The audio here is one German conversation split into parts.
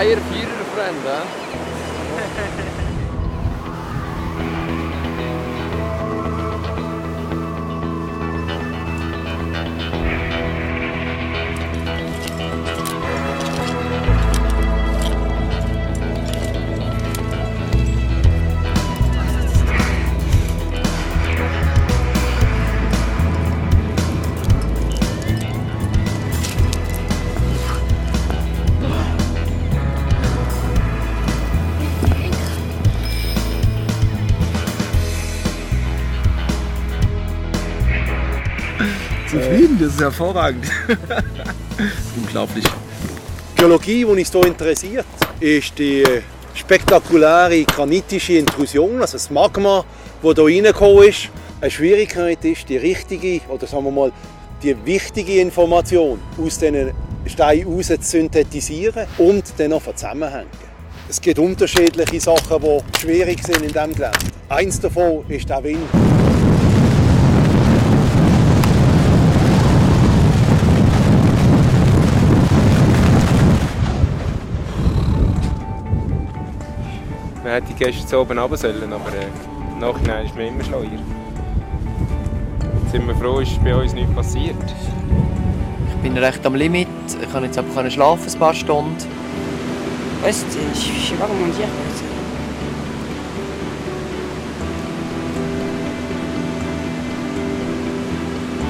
Hayır, vierer Freunde. Zufrieden, das ist hervorragend. Unglaublich. Die Geologie, die uns hier interessiert, ist die spektakuläre granitische Intrusion, also das Magma, das hier reingekommen ist. Eine Schwierigkeit ist, die richtige, oder sagen wir mal, die wichtige Information aus diesen Steinen heraus zu synthetisieren und dann noch zusammenhängen. Es gibt unterschiedliche Sachen, die schwierig sind in diesem Gelände. Eins davon ist der Wind. Man hätte gestern oben runter sollen, aber äh, im Nachhinein ist man immer schleuer. Jetzt sind wir froh, ist bei uns nichts passiert. Ich bin recht am Limit. Ich kann jetzt aber können schlafen ein paar Stunden. Sais pas comment dire. quoi, c'est-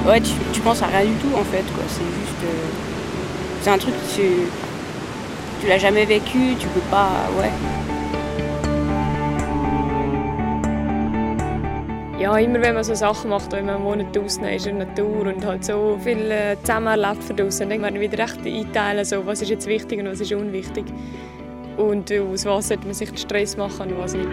Ouais, tu, tu penses à rien du tout en fait, quoi. C'est juste. euh, c'est un truc que tu. Tu l'as jamais vécu, tu peux pas. Ouais. Ja, immer wenn man so Sachen macht, wenn man einen Monat draußen ist in der Natur und halt so viel äh, zusammen erlebt von draußen, dann kann man wieder recht einteilen, so, was ist jetzt wichtig und was ist unwichtig. Und äh, aus was sollte man sich den Stress machen und was nicht.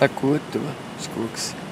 Hat gut, du. Ist gut gewesen.